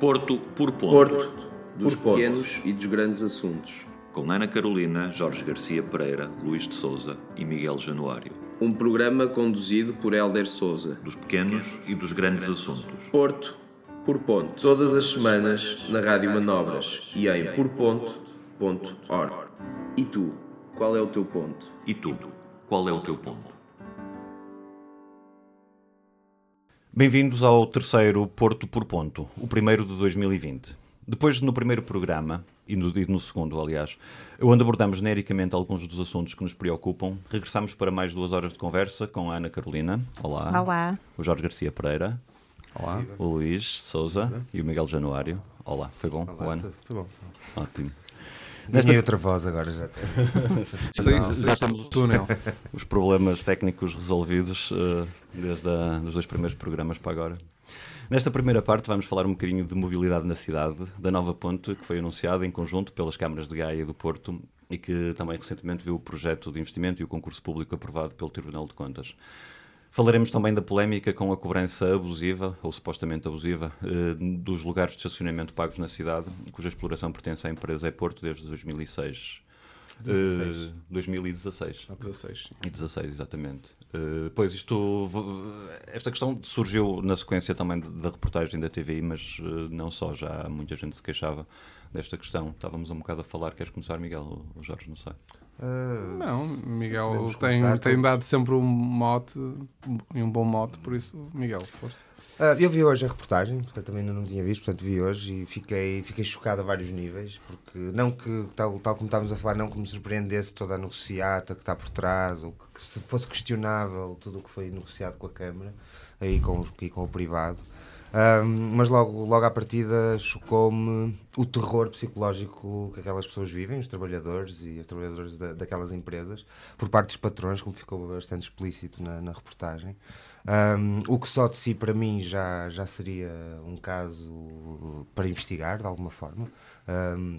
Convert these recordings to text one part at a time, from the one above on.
Porto por ponto. Porto, dos por pequenos e dos grandes assuntos. Com Ana Carolina, Jorge Garcia Pereira, Luís de Souza e Miguel Januário. Um programa conduzido por Hélder Souza. Dos pequenos e dos grandes assuntos. Porto por ponto. Todas as semanas na Rádio Manobras e em porponto.org. E tu, qual é o teu ponto? E tu, qual é o teu ponto? Bem-vindos ao terceiro Porto por Ponto, o primeiro de 2020. Depois, no primeiro programa, e no, e no, segundo, aliás, onde abordamos genericamente alguns dos assuntos que nos preocupam, regressamos para mais duas horas de conversa com a Ana Carolina. Olá. Olá. O Jorge Garcia Pereira. Olá. O Luís Souza e o Miguel Januário. Olá, foi bom Olá, o ano? Foi bom. Ótimo. Nesta... outra voz agora já tem. Sim, já estamos no túnel. Os problemas técnicos resolvidos uh, desde a, os dois primeiros programas para agora. Nesta primeira parte vamos falar um bocadinho de mobilidade na cidade, da nova ponte que foi anunciada em conjunto pelas câmaras de Gaia e do Porto e que também recentemente viu o projeto de investimento e o concurso público aprovado pelo Tribunal de Contas. Falaremos também da polémica com a cobrança abusiva, ou supostamente abusiva, eh, dos lugares de estacionamento pagos na cidade, cuja exploração pertence à empresa E-Porto desde 2006. 16. Uh, 2016. 16. E 16, exatamente. Uh, pois isto, esta questão surgiu na sequência também da reportagem da TVI, mas uh, não só, já muita gente se queixava desta questão. Estávamos um bocado a falar, queres começar, Miguel? O Jorge, não sei. Uh, não, Miguel tem, tem dado sempre um mote e um bom mote, por isso, Miguel, força. Uh, eu vi hoje a reportagem, portanto também ainda não tinha visto, portanto vi hoje e fiquei, fiquei chocado a vários níveis, porque não que, tal, tal como estávamos a falar, não que me surpreendesse toda a negociata que está por trás, ou que se fosse questionável tudo o que foi negociado com a Câmara aí com, e com o privado. Um, mas logo, logo à partida chocou-me o terror psicológico que aquelas pessoas vivem, os trabalhadores e as trabalhadoras da, daquelas empresas, por parte dos patrões, como ficou bastante explícito na, na reportagem. Um, o que só de si para mim já, já seria um caso para investigar de alguma forma. Um,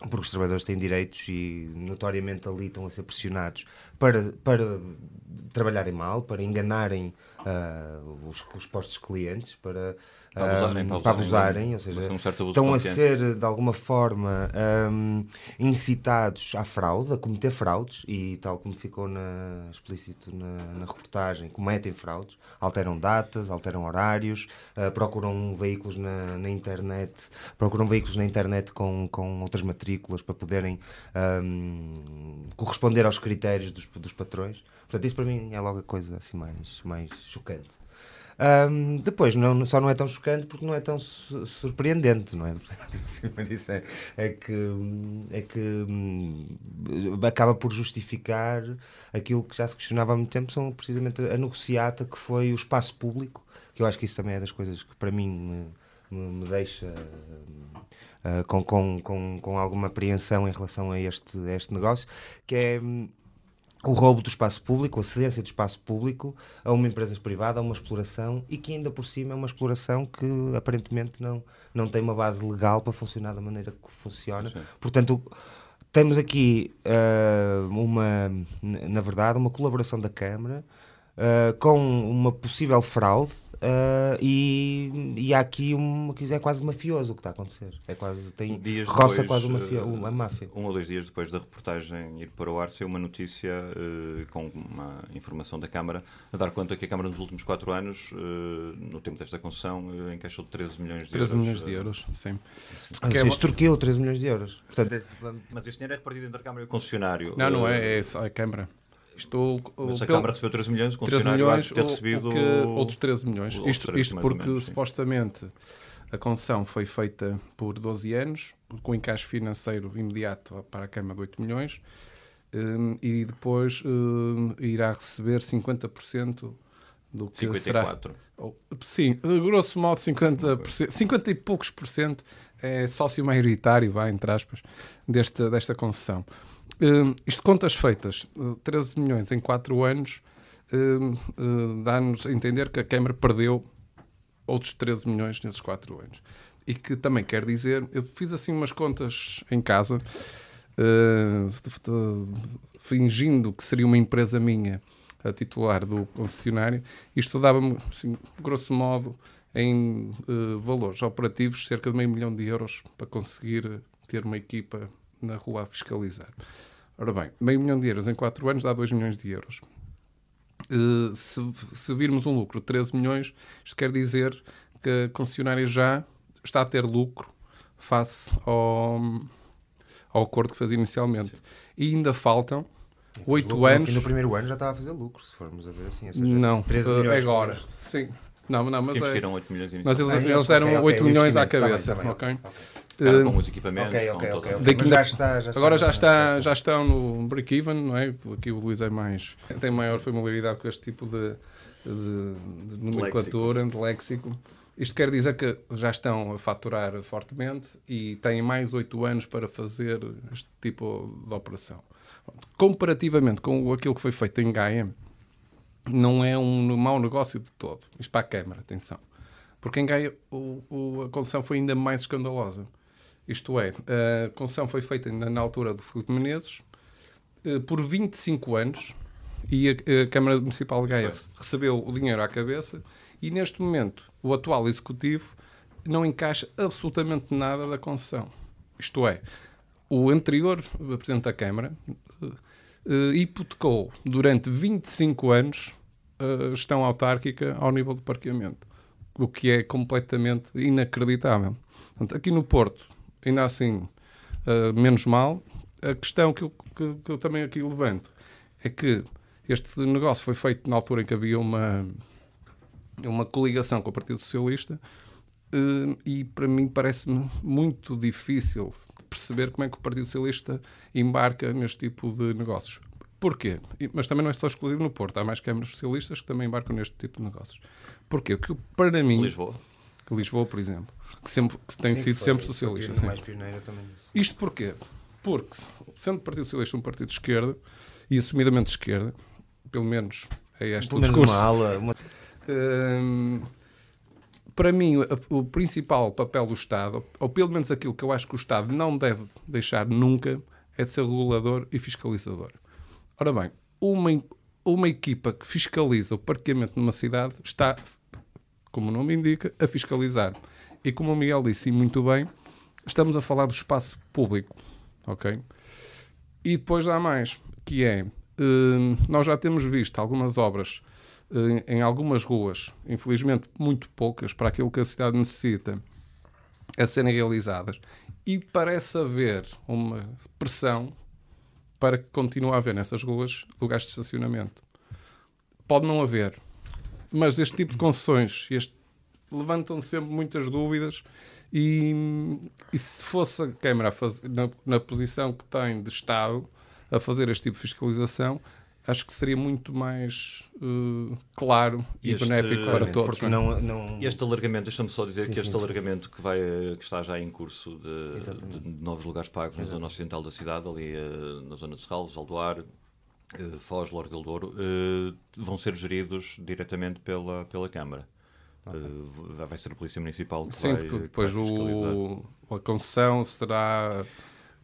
porque os trabalhadores têm direitos e notoriamente ali estão a ser pressionados para, para trabalharem mal, para enganarem uh, os, os postos clientes, para para abusarem, para abusarem ou seja, um estão a ser de alguma forma um, incitados à fraude, a cometer fraudes e tal como ficou na, explícito na, na reportagem, cometem fraudes, alteram datas, alteram horários, uh, procuram veículos na, na, internet, procuram veículos na internet com, com outras matrículas para poderem um, corresponder aos critérios dos, dos patrões. Portanto, isso para mim é logo a coisa assim mais, mais chocante. Um, depois, não, só não é tão chocante porque não é tão su surpreendente, não é? isso é, é, que, é que hum, acaba por justificar aquilo que já se questionava há muito tempo, são precisamente a negociata que foi o espaço público, que eu acho que isso também é das coisas que para mim me, me, me deixa uh, com, com, com, com alguma apreensão em relação a este, a este negócio, que é hum, o roubo do espaço público, a cedência do espaço público a uma empresa privada, a uma exploração e que ainda por cima é uma exploração que aparentemente não, não tem uma base legal para funcionar da maneira que funciona. Sim. Portanto, temos aqui uh, uma, na verdade, uma colaboração da Câmara uh, com uma possível fraude Uh, e, e há aqui uma que é quase mafioso o que está a acontecer. É quase, tem, dias roça depois, quase uma, mafia, uma máfia. Um ou dois dias depois da reportagem ir para o ar, saiu uma notícia uh, com uma informação da Câmara a dar conta que a Câmara nos últimos quatro anos, uh, no tempo desta concessão, uh, encaixou 13 milhões de 13 euros. milhões de euros, sim. Ah, que é extorquiu 13 milhões de euros. Portanto, esse... Mas este dinheiro é repartido entre a Câmara e o concessionário. Não, não é, é só a Câmara. Estou, Mas a Câmara recebeu 13 milhões, o 13 milhões, ter recebido... que, outros 13 milhões. Isto, 13, isto porque menos, supostamente a concessão foi feita por 12 anos, com encaixe financeiro imediato para a Câmara de 8 milhões, um, e depois um, irá receber 50% do que 54. será... Sim, grosso modo 50%, 50 e poucos por cento é sócio maioritário, vai, entre aspas, desta, desta concessão. Uh, isto contas feitas, uh, 13 milhões em 4 anos, uh, dá-nos a entender que a Câmara perdeu outros 13 milhões nesses 4 anos. E que também quer dizer, eu fiz assim umas contas em casa, fingindo que seria uma empresa minha a titular do concessionário, isto dava-me, assim, grosso modo, em valores operativos, cerca de meio milhão de euros para conseguir ter uma equipa na rua a fiscalizar. Ora bem, meio milhão de euros em 4 anos dá 2 milhões de euros. Uh, se, se, virmos um lucro de 13 milhões, isto quer dizer que a concessionária já está a ter lucro face ao, ao acordo que fez inicialmente. Sim. E ainda faltam oito anos. No primeiro ano já estava a fazer lucro, se formos a ver assim. Seja, não, 13 milhões uh, agora. Sim. Não, não, mas, é, 8 milhões mas eles, ah, eles deram okay, 8 okay, milhões à cabeça. Tá bem, tá bem, okay. com os equipamentos. Ok, ok, ok. okay. Já está, já está, agora já, está, já estão no break-even, não é? Aqui o Luís é mais. tem maior familiaridade com este tipo de, de, de nomenclatura, léxico. de léxico. Isto quer dizer que já estão a faturar fortemente e têm mais 8 anos para fazer este tipo de operação. Comparativamente com aquilo que foi feito em Gaia, não é um mau negócio de todo. Isto para a Câmara, atenção. Porque em Gaia o, o, a concessão foi ainda mais escandalosa. Isto é, a concessão foi feita ainda na altura do Filipe Menezes eh, por 25 anos e a, a Câmara Municipal de Gaia recebeu o dinheiro à cabeça e neste momento o atual Executivo não encaixa absolutamente nada da concessão. Isto é, o anterior Presidente da Câmara uh, hipotecou durante 25 anos a gestão autárquica ao nível do parqueamento, o que é completamente inacreditável. Portanto, aqui no Porto, ainda assim, uh, menos mal. A questão que eu, que, que eu também aqui levanto é que este negócio foi feito na altura em que havia uma, uma coligação com o Partido Socialista e para mim parece-me muito difícil perceber como é que o Partido Socialista embarca neste tipo de negócios. Porquê? Mas também não é só exclusivo no Porto. Há mais câmaras socialistas que também embarcam neste tipo de negócios. Porquê? Porque para mim... Lisboa. Lisboa, por exemplo. Que, sempre, que tem sim, sido foi, sempre socialista. Sim. Mais pioneira também. Isto porquê? Porque, sendo o Partido Socialista um partido de esquerda, e assumidamente de esquerda, pelo menos é este pelo o discurso... Uma ala, uma... Hum, para mim, o principal papel do Estado, ou pelo menos aquilo que eu acho que o Estado não deve deixar nunca, é de ser regulador e fiscalizador. Ora bem, uma, uma equipa que fiscaliza o parqueamento numa cidade está, como o nome indica, a fiscalizar. E como o Miguel disse muito bem, estamos a falar do espaço público, ok? E depois há mais, que é, uh, nós já temos visto algumas obras em algumas ruas, infelizmente muito poucas, para aquilo que a cidade necessita, a serem realizadas. E parece haver uma pressão para que continue a haver nessas ruas lugares de estacionamento. Pode não haver, mas este tipo de concessões este, levantam sempre muitas dúvidas e, e se fosse a Câmara na, na posição que tem de Estado a fazer este tipo de fiscalização, acho que seria muito mais uh, claro e este, benéfico para todos. Porque não, não... Este alargamento, deixa-me só dizer sim, que este sim, alargamento que, vai, que está já em curso de, de novos lugares pagos na zona ocidental da cidade, ali uh, na zona de Serralves, Aldoar, uh, Foz, Lourdes del Douro, uh, vão ser geridos diretamente pela, pela Câmara. Okay. vai ser a Polícia Municipal que Sim, vai, porque depois o, a concessão será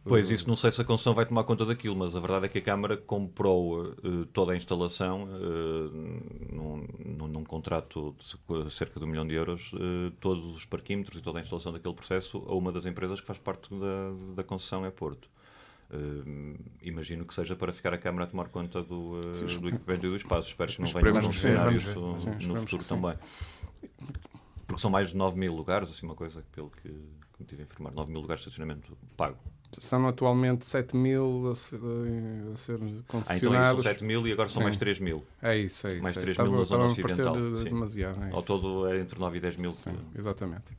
Pois, isso não sei se a concessão vai tomar conta daquilo, mas a verdade é que a Câmara comprou uh, toda a instalação uh, num, num, num, contrato de cerca de um milhão de euros, uh, todos os parquímetros e toda a instalação daquele processo a uma das empresas que faz parte da, da concessão é Porto. imagino que seja para ficar a Câmara a tomar conta do, do equipamento e do espaço. Espero que não venha a acontecer isso no futuro também. Porque são mais de 9 mil lugares, assim uma coisa, pelo que, que me tive a informar, 9 mil lugares de estacionamento pago. São atualmente 7 mil a ser, a ser concessionados. Ah, então são 7 mil e agora são Sim. mais 3 mil. É isso, é isso. Mais 3 é. mil na zona ocidental. De, demasiado, é Ao todo é entre 9 e 10 mil. Sim, exatamente.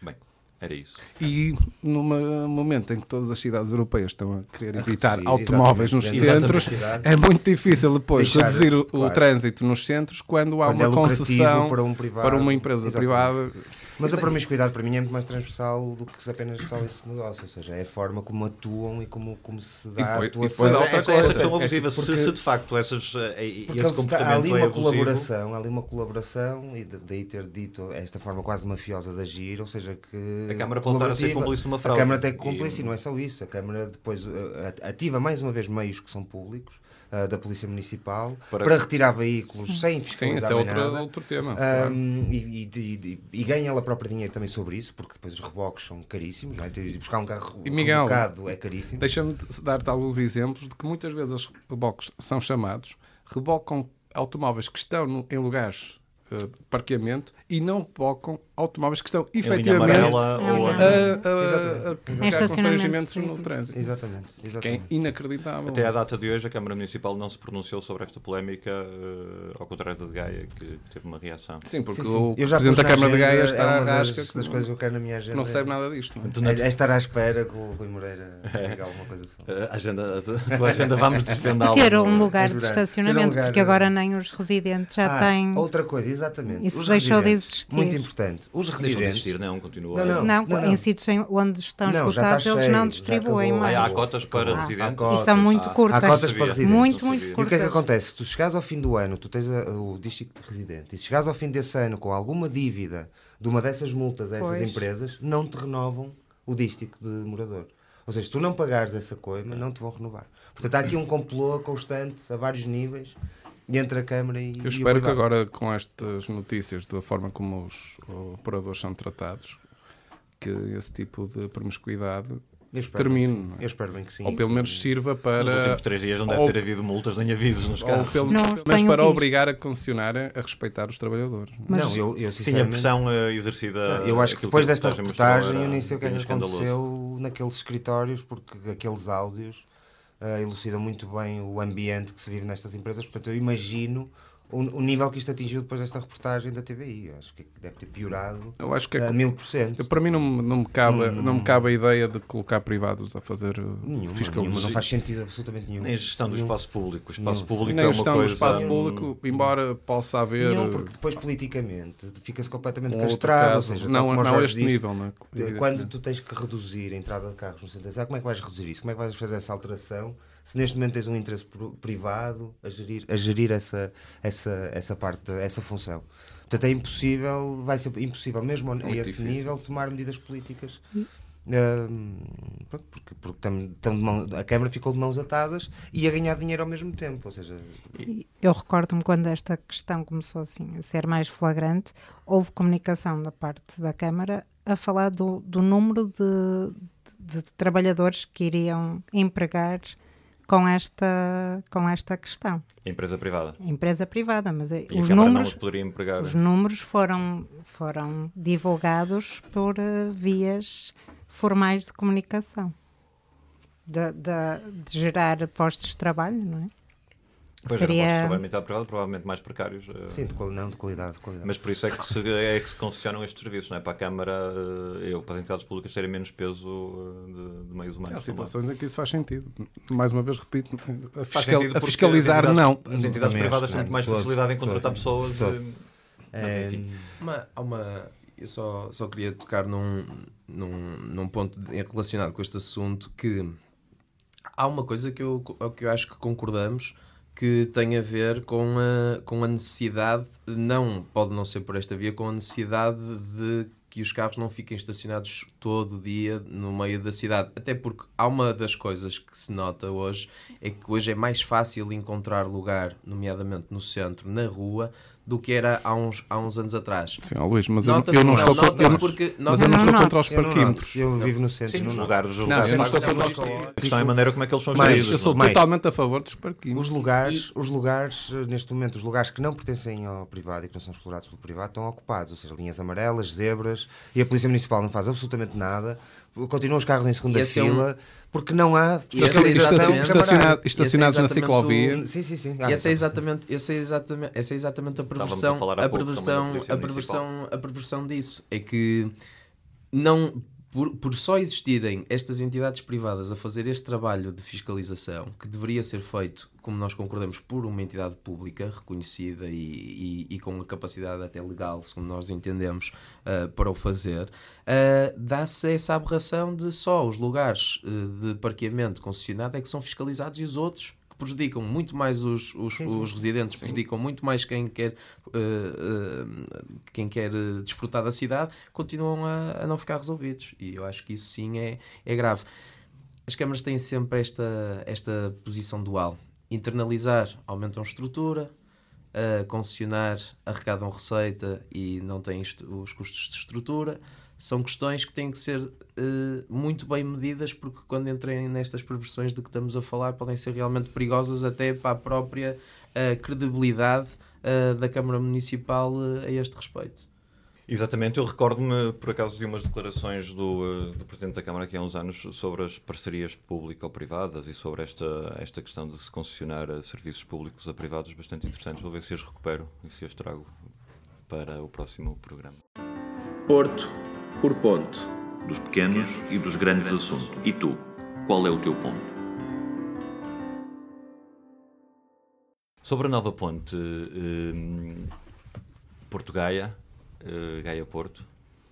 Bem, era isso. E no momento em que todas as cidades europeias estão a querer evitar a automóveis nos centros, é muito difícil depois Deixar, reduzir o, claro. o, trânsito nos centros quando há quando uma é concessão para, um privado, para uma empresa exatamente. privada mas a promiscuidade para mim é muito mais transversal do que apenas só esse negócio, ou seja, é a forma como atuam e como, como se dá e depois, a atuação. Depois, essa, essa questão abusiva, se, se, de facto essas, eh, esse comportamento há ali uma é colaboração, há ali uma colaboração e daí ter dito esta forma quase mafiosa de agir, ou seja, que a Câmara pode estar a ser cúmplice numa fraude. A Câmara tem cúmplice e... e não é só isso, a Câmara depois eh, ativa mais uma vez meios que são públicos uh, da Polícia Municipal para, para retirar veículos Sim. sem fiscalizar Sim, esse é outro, outro tema. Um, claro. e, e, e, e, ganha ela própria dinheiro também sobre isso, porque depois os reboques são caríssimos. Não é? Ter de buscar um carro e Miguel, é caríssimo. Deixa-me dar-te alguns exemplos de que muitas vezes os reboques são chamados, rebocam automóveis que estão no, em lugares uh, parqueamento e não focam automóveis que estão efetivamente a, a, a, constrangimentos no trânsito. Exatamente, exatamente. Que é inacreditável. Até à data de hoje, a Câmara Municipal não se pronunciou sobre esta polémica, uh, ao contrário da de Gaia, que teve uma reação. Sim, porque sim, sim. o Presidente da Câmara de Gaia está é à rasca. Das, das coisas que eu quero na minha agenda. Não recebe nada disto. Não é? É, é estar à espera que o Rui Moreira diga alguma coisa assim. A agenda, a tua agenda vamos desvendá-la. Ter um lugar de estacionamento, um lugar, porque agora nem os residentes já ah, têm. Outra coisa, exatamente. Isso deixou de existir. Muito importante. Os residentes. De existir, não, continua. Não, não, não, não, em sítios onde estão não, esgotados, eles não distribuem mais. há cotas para residentes. e são muito curtas. Há cotas para residentes. Muito, muito curtas. E o que é que acontece? Se tu chegares ao fim do ano, tu tens a, o distrito de residente, e se chegares ao fim desse ano com alguma dívida de uma dessas multas a essas pois. empresas, não te renovam o dístico de morador. Ou seja, se tu não pagares essa coima, não te vão renovar. Portanto, há aqui um complô constante a vários níveis entre a Câmara e Eu espero que agora, com estas notícias, da forma como os operadores são tratados, que esse tipo de promiscuidade termine. Eu espero bem que sim. Ou pelo menos sirva para. Nos últimos três dias não deve ou... ter havido multas nem avisos nos carros. Ou pelo menos para visto. obrigar a concessionária a respeitar os trabalhadores. Mas... Não, eu, eu sinceramente... Sim, a pressão uh, exercida. eu acho que depois desta reportagem eu nem sei o que é que aconteceu naqueles escritórios, porque aqueles áudios uh, elucidam muito bem o ambiente que se vive nestas empresas. Portanto, eu imagino o, o, nível que isto atingiu depois desta reportagem da TVI. Acho que deve ter piorado eu acho que é, a mil por cento. Para mim não, não, me cabe, hum, não me cabe a ideia de colocar privados a fazer uh, nenhuma, nenhuma, não faz sentido absolutamente nenhum. Nem gestão do espaço público. O espaço nenhum. público Nem é uma gestão coisa... do espaço público, embora possa haver... Não, porque depois politicamente fica-se completamente um castrado. Ou seja, não, não a este disse, nível. Não é? Quando tu tens que reduzir a entrada de carros no centro como é que vais reduzir isso? Como é que vais fazer essa alteração? Se neste momento tens um interesse privado a gerir, a gerir essa, essa, essa parte, essa função. Portanto, é impossível, vai ser impossível, mesmo a esse difícil. nível, tomar medidas políticas. Uh, porque, porque tam, tam mão, a Câmara ficou de mãos atadas e a ganhar dinheiro ao mesmo tempo. Ou seja, eu recordo-me quando esta questão começou assim a ser mais flagrante, houve comunicação da parte da Câmara a falar do, do número de, de, de trabalhadores que iriam empregar com esta, com esta questão. Empresa privada. Empresa privada, mas e os números, os números foram, foram divulgados por uh, vias formais de comunicação. De, de, de, gerar postos de trabalho, não é? Pois seria... eram postos de trabalho privado, provavelmente mais precários. Eh, Sim, de, não, de qualidade, de qualidade. Mas por isso é que se, é que se concessionam estes serviços, não é? Para a Câmara, eh, eu, para as entidades públicas terem menos peso eh, de, de meios humanos. Há situações em que isso faz sentido. Mais uma vez, repito, a, fiscal, a fiscalizar as não. As entidades privadas têm muito mais facilidade em contratar pessoas. De... Mas, enfim. Uma, uma, eu só, só queria tocar num, num, num ponto relacionado com este assunto que há uma coisa que eu, que eu acho que concordamos que tem a ver com a, com a necessidade, não pode não ser por esta via, com a necessidade de que os carros não fiquem estacionados todo o dia no meio da cidade. Até porque há uma das coisas que se nota hoje é que hoje é mais fácil encontrar lugar, nomeadamente no centro, na rua, do que era há uns, há uns anos atrás. Sim, ó, Luís, mas eu, eu não estou, contra, porque, mas eu não estou contra os parquímetros. Eu, vivo no centro. Sim, nos lugares. Os lugares não, não estou contra os A questão é a maneira como é que eles são geridos. Eu sou totalmente a favor dos parquímetros. Os lugares, os lugares, neste momento, os lugares que não pertencem ao privado e que não são explorados pelo privado estão ocupados. Ou seja, linhas amarelas, zebras, e a Polícia Municipal não faz absolutamente nada continuam os carros em segunda é fila um... porque não há fiscalização estacionado, estacionados é na ciclovia. O... Sim, sim, sim. Ah, essa, é exatamente, essa, é exatamente, essa é exatamente a perversão, a, a, perversão, a, perversão, a perversão disso. É que não por, por só existirem estas entidades privadas a fazer este trabalho de fiscalização, que deveria ser feito, como nós concordamos, por uma entidade pública reconhecida e, e, e com a capacidade até legal, segundo nós entendemos, uh, para o fazer, uh, dá-se essa aberração de só os lugares uh, de parqueamento concessionado é que são fiscalizados e os outros prejudicam muito mais os, os, sim, os residentes, sim. prejudicam muito mais quem quer, uh, uh, quem quer desfrutar da cidade, continuam a, a, não ficar resolvidos. E eu acho que isso sim é, é grave. As câmaras têm sempre esta, esta posição dual. internalizar, aumentam estrutura, uh, concessionar, arrecadam receita e não têm os custos de estrutura. São questões que têm que ser muito bem medidas, porque quando entrem nestas perversões de que estamos a falar, podem ser realmente perigosas até para a própria uh, credibilidade da Câmara Municipal a este respeito. Exatamente, eu recordo-me, por acaso, de umas declarações do, eh, do Presidente da Câmara aqui há uns anos sobre as parcerias público-privadas e sobre esta, esta questão de se concessionar serviços públicos a privados bastante interessantes. Vou ver se as recupero e se as trago para o próximo programa. Porto por ponto. Dos pequenos e dos grandes assuntos. E tu, qual é o teu ponto? Sobre a nova ponte eh, Porto Gaia, uh, Gaia Porto,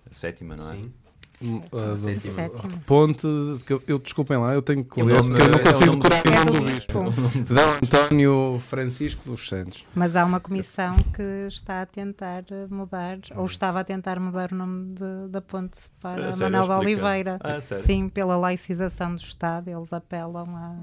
a sétima, não é? Sim. Uh. Ponte, eu, eu, desculpem lá, eu tenho que ler, porque eu não consigo decorar o nome do bispo. Dão António Francisco dos Santos. Mas há uma comissão que está a tentar mudar, ou estava a tentar mudar o nome de, da ponte para ah, Manuel de Oliveira. Ah, Sim, pela laicização do Estado, eles apelam a,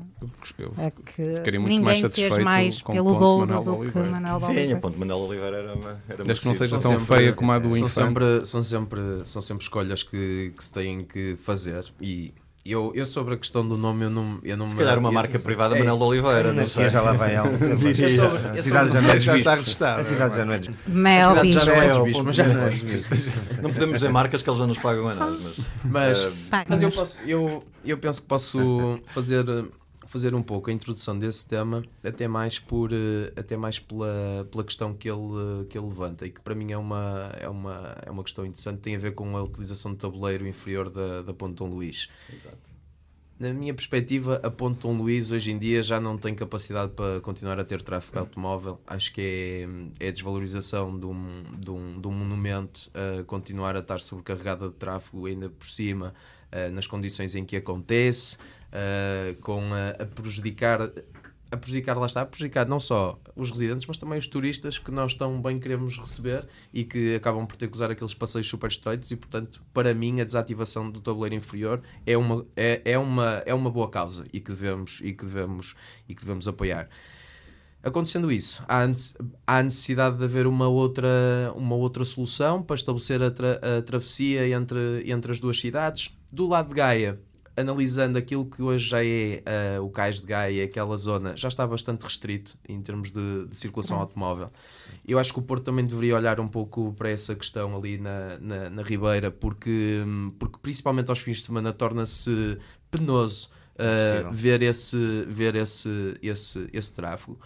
a que ninguém fez mais pelo Douro do que Manuel de Oliveira. Sim, a ponte Manuel Oliveira era uma. Era Desde que não seja tão feia como a do Infante. São sempre, são, sempre, são sempre escolhas que que, se têm que fazer. E eu, eu sobre a questão do nome, eu não, eu não Se calhar uma marca privada, é, Manuel Oliveira, não sei. Já lá vai algo. A cidade já não é já está registrada. A cidade já não é Mel, já não é desbicho, mas já não é desbicho. Não podemos dizer marcas que eles já nos pagam a nós. Mas, mas, uh, mas eu, posso, eu, eu penso que posso fazer fazer um pouco a introdução desse tema, até mais, por, eh, até mais pela, pela questão que ele, que ele levanta e que para mim é uma, é, uma, é uma questão interessante, tem a ver com a utilização do tabuleiro inferior da, da Ponte Dom Luís. Exato. Na minha perspectiva, a Ponte Dom Luís hoje em dia já não tem capacidade para continuar a ter tráfego automóvel. Acho que é, é a desvalorização de um, de, um, de um monumento a continuar a estar sobrecarregada de tráfego, ainda por cima, uh, nas condições em que acontece uh, com a, a, prejudicar a prejudicar, lá está, a prejudicar não só os residentes, mas também os turistas que nós tão bem queremos receber e que acabam por ter que usar aqueles passeios super estreitos e, portanto, para mim, a desativação do tabuleiro inferior é uma, é, é uma, é uma boa causa e que devemos, e que devemos, e que devemos apoiar. Acontecendo isso, há, necessidade de haver uma outra, uma outra solução para estabelecer a, tra a travessia entre, entre as duas cidades. Do lado de Gaia, analisando aquilo que hoje já é uh, o Cais de Gaia, aquela zona, já está bastante restrito em termos de, de circulação automóvel. Eu acho que o Porto também deveria olhar um pouco para essa questão ali na, na, na Ribeira, porque, porque principalmente aos fins de semana torna-se penoso uh, ver, esse, ver esse, esse, esse tráfego.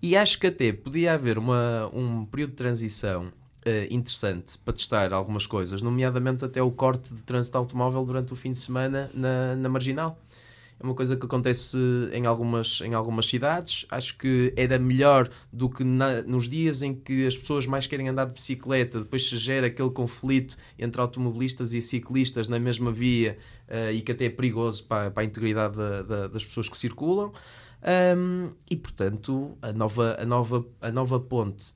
E acho que até podia haver uma, um período de transição interessante para testar algumas coisas, nomeadamente até o corte de trânsito automóvel durante o fim de semana na, na Marginal. É uma coisa que acontece em algumas, em algumas cidades. Acho que era melhor do que na, nos dias em que as pessoas mais querem andar de bicicleta, depois se gera aquele conflito entre automobilistas e ciclistas na mesma via uh, e que até é perigoso para, para a integridade da, da, das pessoas que circulam. Um, e portanto, a nova, a, nova, a nova ponte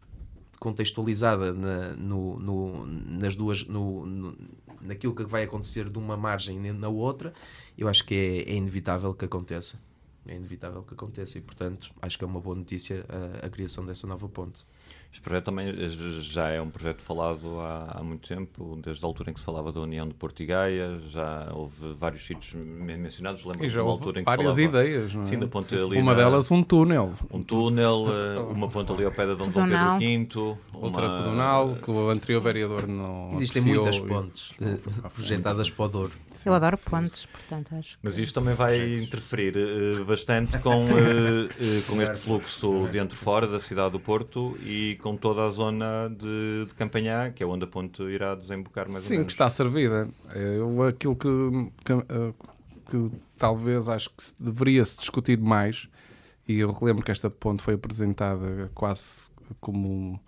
contextualizada na, no, no, nas duas, no, no, naquilo que vai acontecer de uma margem na outra, eu acho que é, é inevitável que aconteça. É inevitável que aconteça e, portanto, acho que é uma boa notícia a, a criação dessa nova ponte. Este projeto também eh, já é um projeto falado há, há, muito tempo, desde a altura em que se falava da União de Porto e Gaia, já houve vários sítios mencionados. Lembro e já uma altura em que várias falava, ideias, não é? Sim, da ponte ali uma na, delas um túnel. Um túnel, eh, uma ponte ali ao pé da Dom, Dom Pedro V. Outra uma... pedonal, que o anterior vereador não Existem muitas pontes e... Eh, projetadas para o Douro. Eu adoro pontes, portanto acho Mas isto também vai interferir uh, bastante com, uh, uh, com este fluxo dentro-fora da cidade do Porto e com toda a zona de, de que é onde a ponte irá desembocar mais Sim, ou menos. que está servida. Eu, aquilo que, que, eh, que talvez acho que deveria se discutir mais, e eu relembro que esta ponte foi apresentada quase como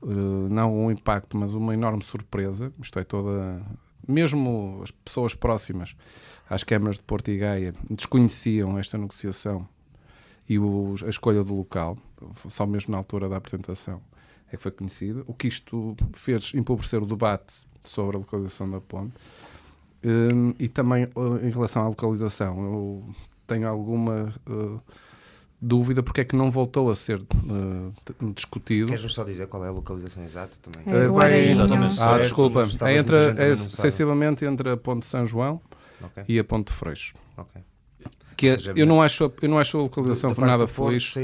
uh, não um impacto, mas uma enorme surpresa. Isto é toda. Mesmo as pessoas próximas às câmaras de Porto e Gaia desconheciam esta negociação e o, a escolha do local, só mesmo na altura da apresentação é que foi conhecido. O que isto fez empobrecer o debate sobre a localização da ponte. Um, e também uh, em relação à localização, eu tenho alguma uh, dúvida porque é que não voltou a ser uh, discutido. Queres-nos só dizer qual é a localização exata também? É, uh, vai, exatamente. Ah, desculpa. É, entre, é sensivelmente entre a Ponte São João okay. e a Ponte Freixo. Okay. Que é, seja, eu, não acho, eu não acho a localização por nada feliz.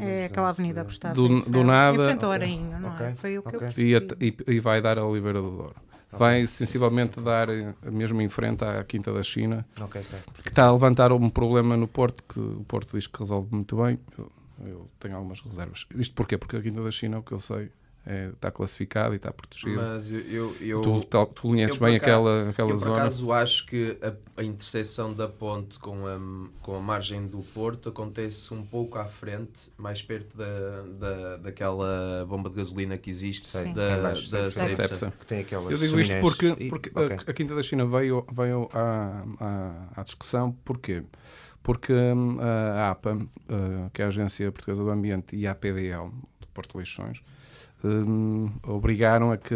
É aquela avenida postada. Do, do nada. Arainho, não okay. é? Foi o que okay. eu E, e, e vai dar a Oliveira do Douro vai sensivelmente dar eh, mesmo em frente à Quinta da China, okay, que está a levantar um problema no Porto, que o Porto diz que resolve muito bem. Eu, eu tenho algumas reservas. Isto porquê? Porque a Quinta da China, o que eu sei, é, está classificado e está protegido. Mas eu, eu, tu, tu, tu conheces bem aquela, aquela eu, zona. Eu, por acaso, acho que a, a interseção da ponte com a, com a margem do Porto acontece um pouco à frente, mais perto da, da, daquela bomba de gasolina que existe, Sim, da, da, Cepsa. Que tem eu digo isto porque, porque e, okay. a, a, Quinta da China veio, veio à, à, à discussão, porquê? Porque hum, a APA, uh, que é a Agência Portuguesa do Ambiente, e a APDL, do Porto Leixões, um, obrigaram a que.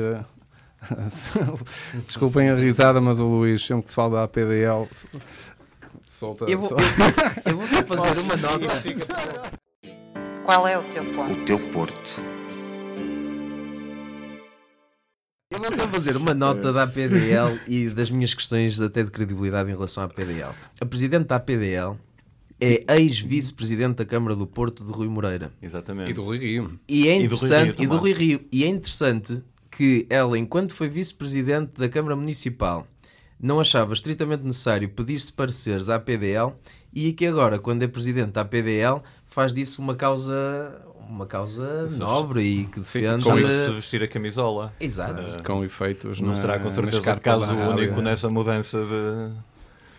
Desculpem a risada, mas o Luís, sempre que se fala da APDL, solta. Eu vou, eu, eu vou só fazer Posso uma nota. Qual é o teu ponto? O teu porto. Eu vou só fazer uma nota da APDL e das minhas questões até de credibilidade em relação à APDL. A presidente da APDL é ex-vice-presidente da Câmara do Porto de Rui Moreira. Exatamente. E do Rui Rio. E é interessante, e do Rui Rio, e do Rui Rio. E é interessante que ela, enquanto foi vice-presidente da Câmara Municipal, não achava estritamente necessário pedir-se pareceres à PDL e que agora, quando é presidente da PDL, faz disso uma causa uma causa nobre e que defende. Com isso vestir a camisola. Exato. Uh, com efeitos. Não na, será com certeza o caso único nessa mudança de.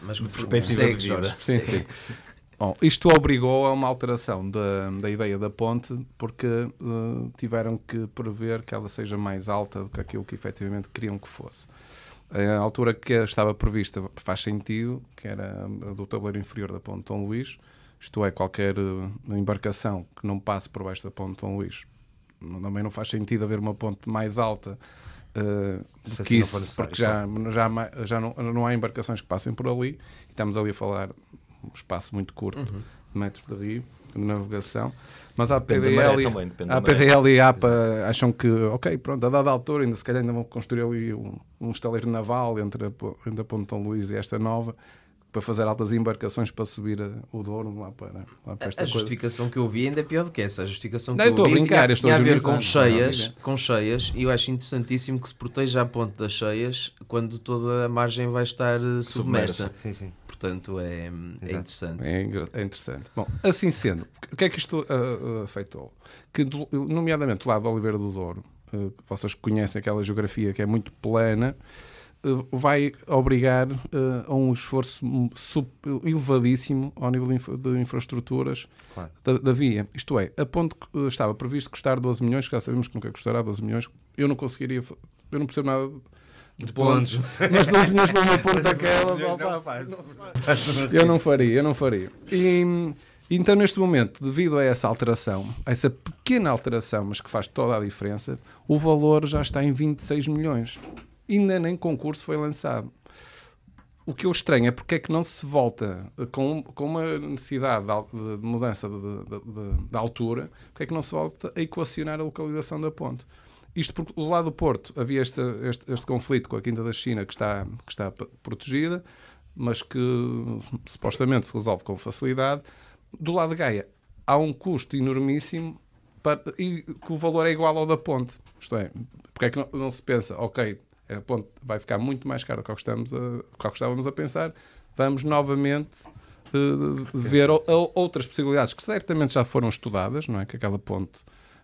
Mas de perspectiva de vida. Sim, sim. Bom, isto obrigou a uma alteração da, da ideia da ponte porque uh, tiveram que prever que ela seja mais alta do que aquilo que efetivamente queriam que fosse. A altura que estava prevista faz sentido, que era a do tabuleiro inferior da ponte Dom Luís, isto é, qualquer uh, embarcação que não passe por baixo da ponte Dom Luís. Também não faz sentido haver uma ponte mais alta uh, do que assim isso, porque já, já, já não, não há embarcações que passem por ali. E estamos ali a falar um espaço muito curto uhum. de metros de rio de navegação, mas a PDL, também, a PDL e a APA acham que, ok, pronto, a dada altura, ainda se calhar ainda vão construir ali um, um estaleiro naval entre a, entre a Ponte Dom Luís e esta nova, para fazer altas embarcações para subir a, o Douro lá para, lá para esta a, a justificação que eu vi ainda é pior do que essa. A justificação que não, eu vi brincar, tinha, tinha a ver com cheias, com cheias, e eu acho interessantíssimo que se proteja a ponte das cheias quando toda a margem vai estar eh, submersa. submersa. Sim, sim portanto é, é interessante. É, é, interessante. Bom, assim sendo, o que é que isto uh, uh, afetou? Que, nomeadamente, do lado de Oliveira do Douro, uh, vocês conhecem aquela geografia que é muito plana, vai obrigar a um esforço sub, elevadíssimo ao nível de, infra, de infraestruturas claro. da, da, via. Isto é, a ponte que estava previsto custar 12 milhões, que já sabemos que nunca custará 12 milhões, eu não conseguiria, eu não percebo nada de pontos. Mas 12 milhões para uma ponta daquela, eu não faria, eu não faria. E, então, neste momento, devido a essa alteração, a essa pequena alteração, mas que faz toda a diferença, o valor já está em 26 milhões. Ainda nem concurso foi lançado. O que eu estranho é porque é que não se volta com, com uma necessidade de, de mudança de, de, de, altura, porque é que não se volta a equacionar a localização da ponte. Isto porque do lado do Porto havia este, este, este, conflito com a Quinta da China que está, que está protegida, mas que supostamente se resolve com facilidade. Do lado de Gaia há um custo enormíssimo para, e que o valor é igual ao da ponte. Isto é, porque é que não, não se pensa, ok, a ponte vai ficar muito mais cara do que, estamos a, que estávamos a pensar, vamos novamente uh, ver o, outras possibilidades que certamente já foram estudadas, não é? Que aquela ponte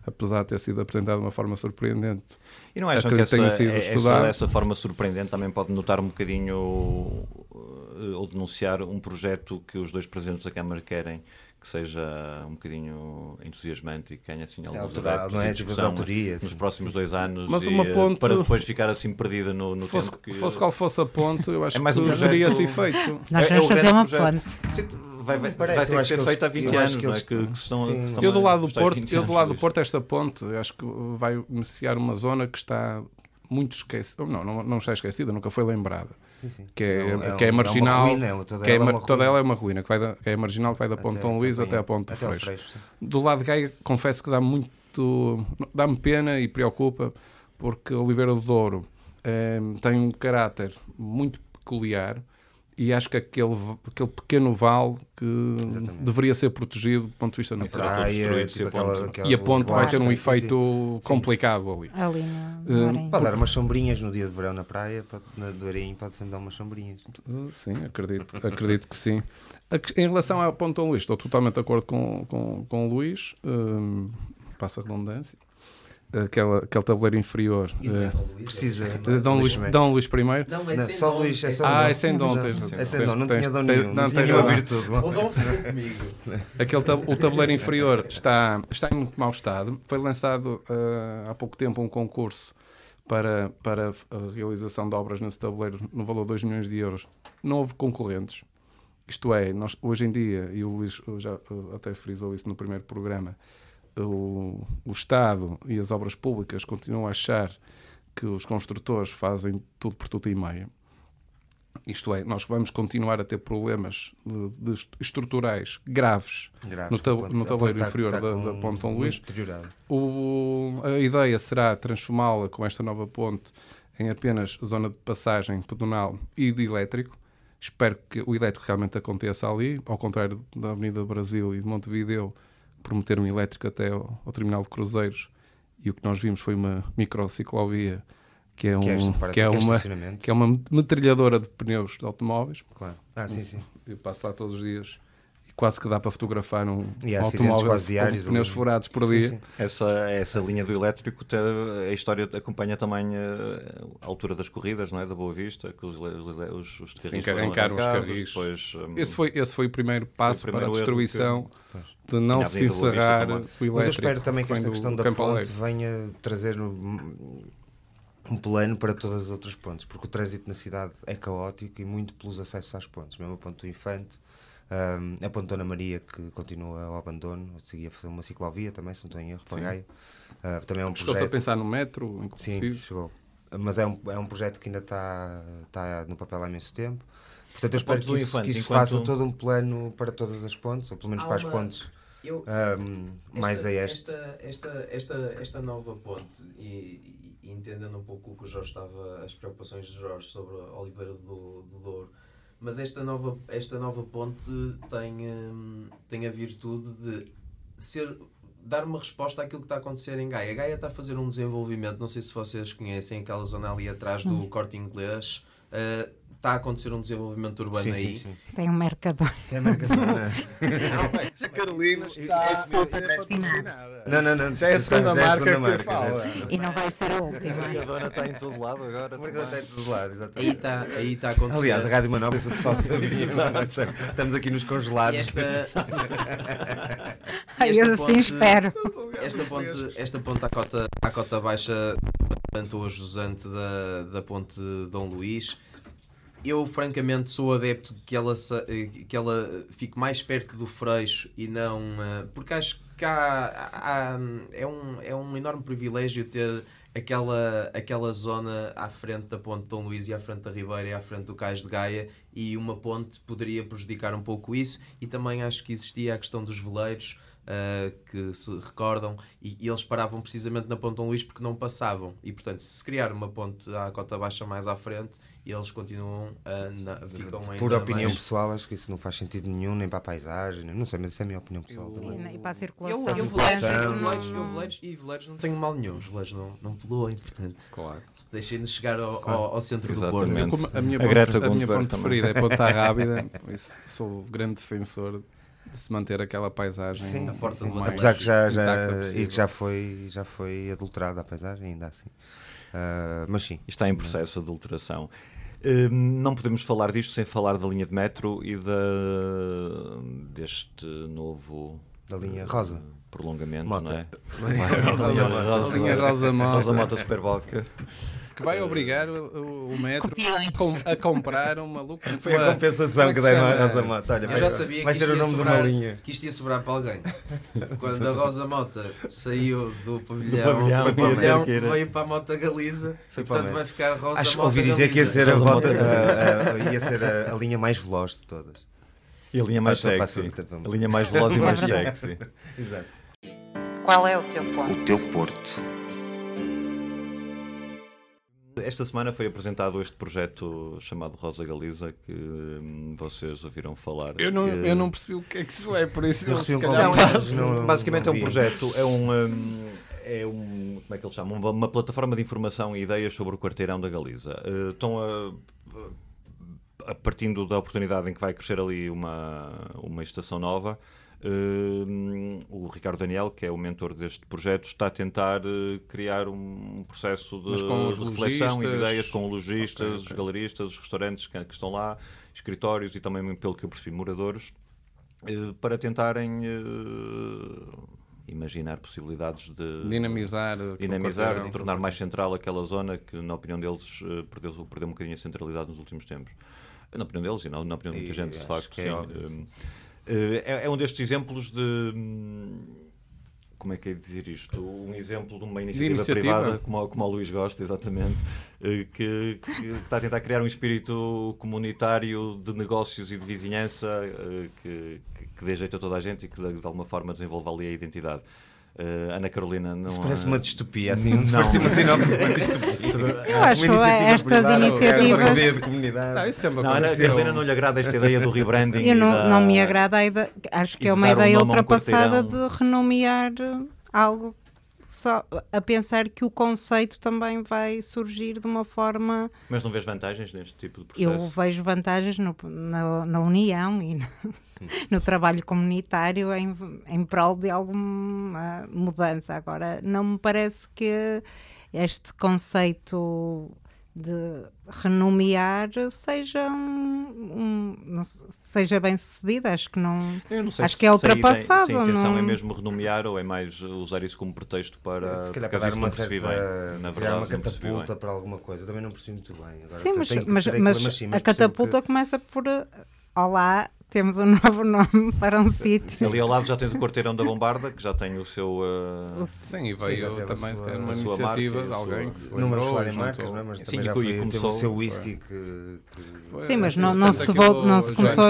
apesar de ter sido apresentado de uma forma surpreendente. E não acham que essa, essa, essa, forma surpreendente também pode notar um bocadinho eh, ou denunciar um projeto que os dois presidentes da Câmara querem que seja um bocadinho entusiasmante e que ganhe assim alguns adeptos não é, discussão autoria, nos próximos dois anos Mas uma eh, ponte, para depois ficar assim perdida no, no fosse, tempo que... Fosse qual fosse a ponte, eu acho é mais que um projeto... se efeito. Nós vamos é, é fazer uma ponte vai, vai, parece, vai ter que ser feita há 20 anos, que, eles, que, que estão, estão eu do lado do Porto, eu do lado do Porto esta ponte, acho que vai iniciar uma zona que está muito esquecida, não, não, não está esquecida, nunca foi lembrada. sim, sim. que é, é, um, que é, é marginal, ruína, é toda, que é, ela é toda ela é uma ruína, que, vai da, que é marginal, que vai da Ponte Dom Luís até a Ponte do Freixo. Freixo do lado de Gaia, confesso que dá muito, dá-me pena e preocupa, porque Oliveira do Douro é, tem um caráter muito peculiar, e acho que aquele, aquele pequeno vale que Exatamente. deveria ser protegido do ponto de vista natural. Ah, e, tipo aquela, aquela, e a ponte vai ter um efeito sim. complicado ali. ali no, no uh, pode dar umas sombrinhas no dia de verão na praia, pode, na do Areim pode sempre dar umas sombrinhas. Sim, acredito, acredito que sim. Em relação Ponte Dom Luís, estou totalmente de acordo com, com, com o Luís, um, passa a redundância aquela, aquele tabuleiro inferior. Uh, precisa. De Dom Luís, Dom Luís I. Não, é não, só Luís, é só Ah, é sem Dom. É sem Dom, não tinha Dom nenhum. Não, tinha nenhuma virtude. O Dom ficou comigo. Aquele, o tabuleiro inferior está, está em muito mau estado. Foi lançado uh, há pouco tempo um concurso para, para a realização de obras nesse tabuleiro no valor de 2 milhões de euros. Não houve concorrentes. Isto é, nós, hoje em dia, e o Luís já até frisou isso no primeiro programa, o, o Estado e as obras públicas continuam a achar que os construtores fazem tudo por tudo e meia. Isto é, nós vamos continuar a ter problemas de, de estruturais graves, graves no, tab no tabuleiro inferior da, da Ponte Dom Luís. O, a ideia será transformá-la com esta nova ponte em apenas zona de passagem pedonal e de elétrico. Espero que o elétrico realmente aconteça ali, ao contrário da Avenida Brasil e de Montevideo, prometer um elétrico até ao, ao, terminal de cruzeiros e o que nós vimos foi uma microciclovia que é, um, que é, que é, uma, que é uma metralhadora de pneus de automóveis. Claro. Ah, sim, sim. Eu passo lá todos os dias e quase que dá para fotografar um, um automóvel com pneus furados por dia. Sim, sim. Essa, essa linha do elétrico, a história acompanha também eh, a, altura das corridas, não é? Da Boa Vista, que os, os, os Sim, que arrancaram os carris. Depois, um, esse, foi, esse foi o primeiro passo o primeiro para a destruição. Que de não se encerrar o elétrico. Mas eu espero também que esta questão da ponte venha trazer um, plano para todas as outras pontes, porque o trânsito na cidade é caótico e muito pelos acessos às pontes, mesmo a ponte do Infante, um, a ponte Dona Maria que continua ao abandono, seguia a fazer uma ciclovia também, se não estou em erro. Uh, também é um projeto... a pensar no metro, inclusive? Sim, chegou. Mas é um, é um projeto que ainda está, está no papel há imenso tempo. Portanto, eu espero que isso, que isso enquanto... faça todo um plano para todas as pontes, ou pelo menos Há para as pontes eu, um, esta, mais a este. Esta, esta, esta, esta nova ponte, e, e, entendendo um pouco o que o Jorge estava, as preocupações de Jorge sobre a Oliveira do, do Douro, mas esta nova, esta nova ponte tem, um, tem a virtude de ser dar uma resposta àquilo que está a acontecer em Gaia. A Gaia está a fazer um desenvolvimento, não sei se vocês conhecem, aquela zona ali atrás Sim. do corte inglês. Uh, está a acontecer um desenvolvimento urbano sim, aí. Sim, sim. Tem um mercador. Tem um mercador. a Carolina está é só patrocinada. Não, não, não. Já é a segunda já marca é a segunda que marca, fala. E não vai ser a última. A mercadora está em todo lado agora. A mercadora está em todo lado, exatamente. Aí está, aí está a acontecer. Aliás, a Rádio Manobra, se o pessoal sabia, estamos aqui nos congelados. Esta... Eu assim espero. Esta ponte, esta ponte à cota, à cota baixa, tanto hoje usante da, da ponte Dom Luís, eu francamente sou adepto de que ela, eh, que ela fique mais perto do Freixo e não. Eh, porque acho que há, há, é, um, é um enorme privilégio ter aquela, aquela zona à frente da ponte de Dom Luís e à frente da Ribeira e à frente do Cais de Gaia e uma ponte poderia prejudicar um pouco isso e também acho que existia a questão dos veleiros uh, que se recordam e, e, eles paravam precisamente na ponte de Dom Luís porque não passavam e portanto se criar uma ponte à cota baixa mais à frente e eles continuam a. Na, ficam Por opinião mais... pessoal, acho que isso não faz sentido nenhum, nem para a paisagem, não sei, mas isso é a minha opinião pessoal eu... também. E para a circulação. Eu, eu, veleiros, eu, veleiros, e veleiros não tenho mal nenhum, os veleiros não, não poluem, portanto. Claro. Deixem-nos chegar ao, claro. ao, ao centro Exatamente. do Porto. A minha, a ponte, a minha ponte preferida é Ponta Rábida, sou grande defensor de se manter aquela paisagem. Sim, a porta do Apesar que já, já, e que já foi, já foi adulterada a paisagem, ainda assim. Uh, mas sim. Está em processo de adulteração. Hum, não podemos falar disto sem falar da linha de metro e da, deste novo da linha rosa prolongamento, Mota. não é? rosa, rosa, rosa, rosa, rosa Mota Superboca. Que vai obrigar o, o metro a, a, comprar um maluco. Foi a compensação que, que deram à Rosa Mota. Olha, eu já sabia que isto, o nome sobrar, de uma linha. que isto ia sobrar para alguém. Quando a Rosa Mota saiu do pavilhão, do pavilhão, do pavilhão veio para a Mota Galiza, Foi portanto vai ficar a Rosa Acho, Mota Ouvi dizer Galiza. que ia ser, a, Mota, a, a, ia ser a, a linha mais veloz de todas. E a linha mais sexy. A linha mais veloz e mais sexy. Exato. Qual é o teu ponto? O teu porto. Esta semana foi apresentado este projeto chamado Rosa Galiza que hum, vocês ouviram falar. Eu não, que... eu não percebi o que é que isso é, por isso eu se calhar, não, não, Basicamente não é um projeto, é um, hum, é um como é que eles chamam? Uma, uma, plataforma de informação e ideias sobre o quarteirão da Galiza. Uh, estão a a partindo da oportunidade em que vai crescer ali uma, uma estação nova, o Ricardo Daniel, que é o mentor deste projeto, está a tentar uh, criar um processo de, de reflexão e de ideias com lojistas, okay, okay. os galeristas, os restaurantes que, que, estão lá, escritórios e também, pelo que eu percebi, moradores, uh, para tentarem imaginar possibilidades de dinamizar, dinamizar de tornar mais central aquela zona que, na opinião deles, perdeu, perdeu um bocadinho a centralidade nos últimos tempos na opinião deles e na, na opinião de muita gente, de facto. É, hum, eh, é, é, um destes exemplos de. Hum, como é que é dizer isto? Um exemplo de uma iniciativa, de iniciativa. privada, como, como o Luís gosta, exatamente, eh, que, que, está a tentar criar um espírito comunitário de negócios e de vizinhança eh, que, que dê jeito a toda a gente e que de alguma forma desenvolva ali a identidade. Uh, Ana Carolina não. Isso parece uma distopia, assim, um não. uma distopia. Eu acho estas iniciativas. É de comunidade. Não, isso é uma não, Ana Carolina não lhe agrada esta ideia do rebranding. Eu não, da... não me agrada a ideia. Acho que é uma ideia ultrapassada de renomear algo só a pensar que o conceito também vai surgir de uma forma. Mas não vês vantagens neste tipo de processo? Eu vejo vantagens no, na, na união e no, no trabalho comunitário em, em prol de alguma mudança. Agora, não me parece que este conceito de renomear seja um, um seja bem sucedido acho que não, acho que é ultrapassado se a, intenção não... é mesmo renomear ou é mais usar isso como pretexto para se calhar para dar uma certa bem, na verdade, uma catapulta para alguma coisa. Também não percebi muito bem. Agora, sim mas, mas, mas, mas, a catapulta que... começa por olá temos um novo nome para um sítio. Ali ao lado já tens o Quarteirão da Bombarda, que já tem o seu. Uh... Sim, e veio Sim, também sua, uma iniciativa de alguém que se Número falar em marcas, não é? mas Sim, também já foi, começou, o seu whisky que, que... Sim, mas não, não, se, voltou, não se começou.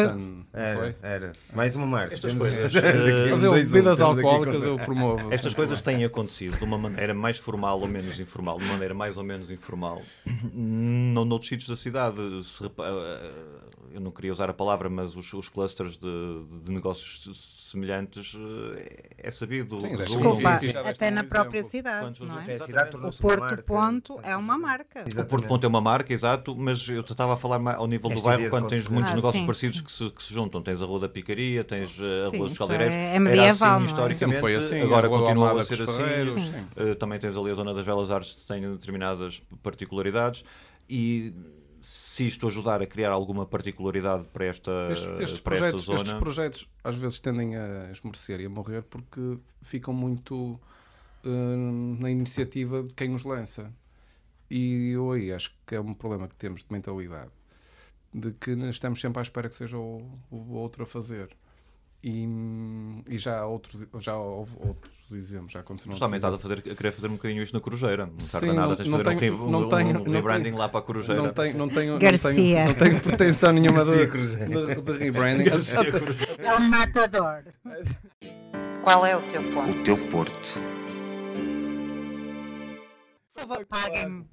Era, era. Mais uma marca. Estas coisas. Fazer bebidas alcoólicas eu promovo. Estas coisas têm acontecido de uma maneira mais formal ou menos informal, de uma maneira mais ou menos informal, noutros sítios da cidade. Se, eu não queria usar a palavra, mas os, os clusters de, de, negócios semelhantes é sabido. Sim, Desculpa, até na própria cidade. Não é? cidade o Porto Ponto é uma marca. Exatamente. O Porto Ponto é uma marca, exato, mas eu estava a falar ao nível do bairro quando tens muitos ah, negócios sim, parecidos sim. Que, se, que se juntam. Tens a Rua da Picaria, tens a Rua dos Caldeireiros. É, é medieval, assim, historicamente, foi assim, agora continua a ser assim. Uh, também tens ali a Zona das Belas Artes que tem determinadas particularidades e se isto ajudar a criar alguma particularidade para esta, estes, estes para projetos, esta zona. Estes projetos às vezes tendem a esmorecer e a morrer porque ficam muito uh, na iniciativa de quem os lança. E eu aí acho que é um problema que temos de mentalidade. De que estamos sempre à espera que seja o, o outro a fazer. E, e, já há outros, já houve outros exemplos, já aconteceu. Justamente estás a, fazer, a querer fazer um bocadinho isto na Corujeira. Não tarda nada, tens de fazer tenho, um, não tenho, um, um rebranding lá para a Corujeira. Não tenho, não tenho, Garcia. Não tenho, não tenho pretensão nenhuma de, de, de rebranding. É um matador. Qual é o teu ponto? O teu porto favor, paguem-me.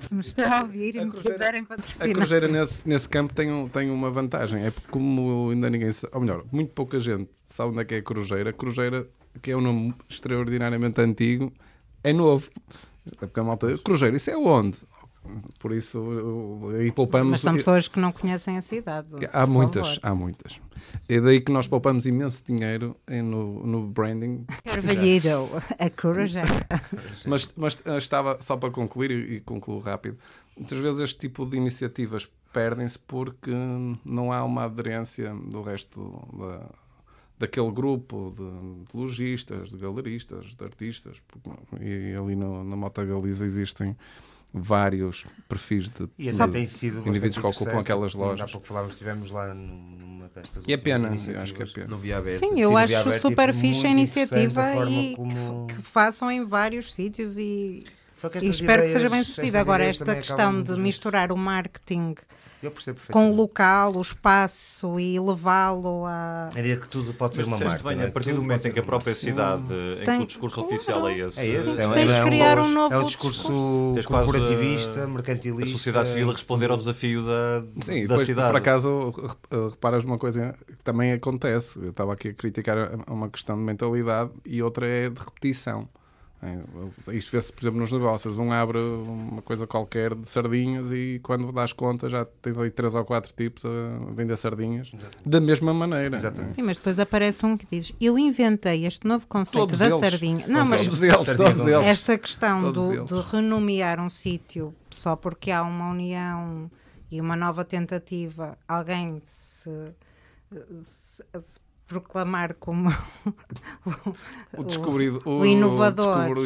Se me está a ouvir e me quiserem patrocinar. A Cruzeira nesse, nesse campo tem, um, tem uma vantagem. É porque como ainda ninguém sabe, ou melhor, muito pouca gente sabe onde é que é a Cruzeira. A Cruzeira, que é um nome extraordinariamente antigo, é novo. Porque a malta, Cruzeiro, isso é onde? Por isso, aí poupamos. Mas são pessoas que não conhecem a cidade. Há muitas, favor. há muitas. É daí que nós poupamos imenso dinheiro no, no branding. Carvalhido, a coraja. mas, mas eh, estava, só para concluir e concluo rápido, muitas vezes este tipo de iniciativas perdem-se porque não há uma aderência do resto da, daquele grupo de, de lojistas, de galeristas, de artistas. Porque, e ali no, na Mota Galiza existem vários perfis de, e até tem sido indivíduos que ocupam aquelas lojas. Há pouco falávamos, estivemos lá numa destas E é pena, acho que é pena. No Via Aberta. Sim, eu Sim, acho super fixe a iniciativa a e como... que, que, façam em vários sítios e, e espero que seja bem sucedido. Agora, esta questão de misturar o marketing com o local, o espaço e levá-lo a. É que tudo pode ser Mas uma marca. Bem, é? A partir do momento em que a própria cidade, em que o discurso claro. oficial é esse. É esse. Sim, é, tens de criar um novo é o discurso, discurso corporativista, mercantilista. A sociedade civil a responder ao desafio da, Sim, da depois, cidade. Por acaso, reparas uma coisa que também acontece. Eu estava aqui a criticar uma questão de mentalidade e outra é de repetição. É, isto vê-se, por exemplo, nos negócios. Um abre uma coisa qualquer de sardinhas e quando dás conta já tens ali três ou quatro tipos a vender sardinhas Exatamente. da mesma maneira. Exatamente. Sim, mas depois aparece um que diz: Eu inventei este novo conceito todos da eles. sardinha. Não, mas todos eles, todos eles. esta questão do, de renomear um sítio só porque há uma união e uma nova tentativa, alguém se, se, se proclamar como o, descobrido, o, o inovador.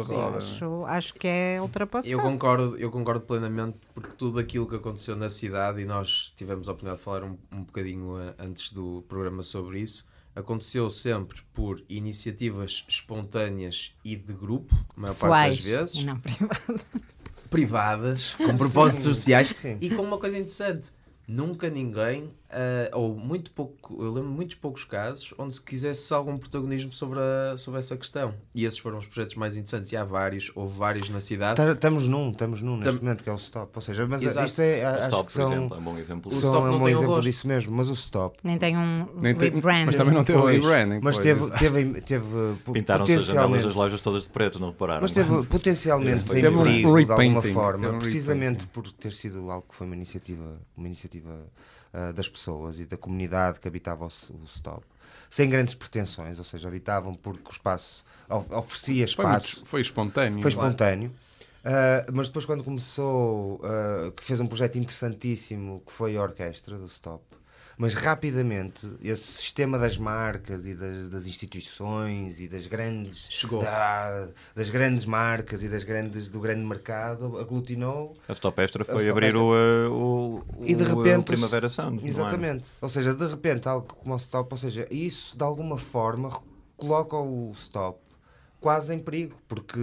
Sim, acho, acho que é ultrapassado. Eu concordo, eu concordo plenamente porque tudo aquilo que aconteceu na cidade e nós tivemos a oportunidade de falar um, um bocadinho eh, antes do programa sobre isso aconteceu sempre por iniciativas espontâneas e de grupo, a maior Pessoais, parte das vezes. Não, privadas. Privadas, com propósitos sociais Sim. e com uma coisa interessante nunca ninguém, uh, ou muito pouco, eu lembro muitos poucos casos, onde se quisesse algum protagonismo sobre, a, sobre essa questão. E esses foram os projetos mais interessantes. E há vários, houve vários na cidade. Estamos num, estamos num neste Tam... momento, que é o Stop. Ou seja, mas Exato. isto é. O stop, por são, exemplo, é um bom exemplo. O Stop não é um bom tem exemplo rosto. disso mesmo, mas o Stop. Nem tem um Nem tem, Mas também não tem o rebranding. Mas teve, teve, teve Pintaram-se as janelas das lojas todas de preto, não repararam? Mas teve potencialmente teve um de alguma forma, precisamente por ter sido algo que foi uma iniciativa, uma iniciativa uh, das pessoas e da comunidade que habitava o, o stop. Sem grandes pretensões, ou seja, habitavam porque o espaço oferecia espaço. Foi, muito, foi espontâneo. Foi espontâneo. Uh, mas depois, quando começou, uh, que fez um projeto interessantíssimo que foi a orquestra do Stop, mas rapidamente esse sistema das marcas e das, das instituições e das grandes da, das grandes marcas e das grandes do grande mercado aglutinou. A Stopestra foi a abrir o, eh, o, e de repente o Primavera Sound é? exatamente. Ou seja de repente algo como o Stop ou seja isso de alguma forma coloca o Stop quase em perigo porque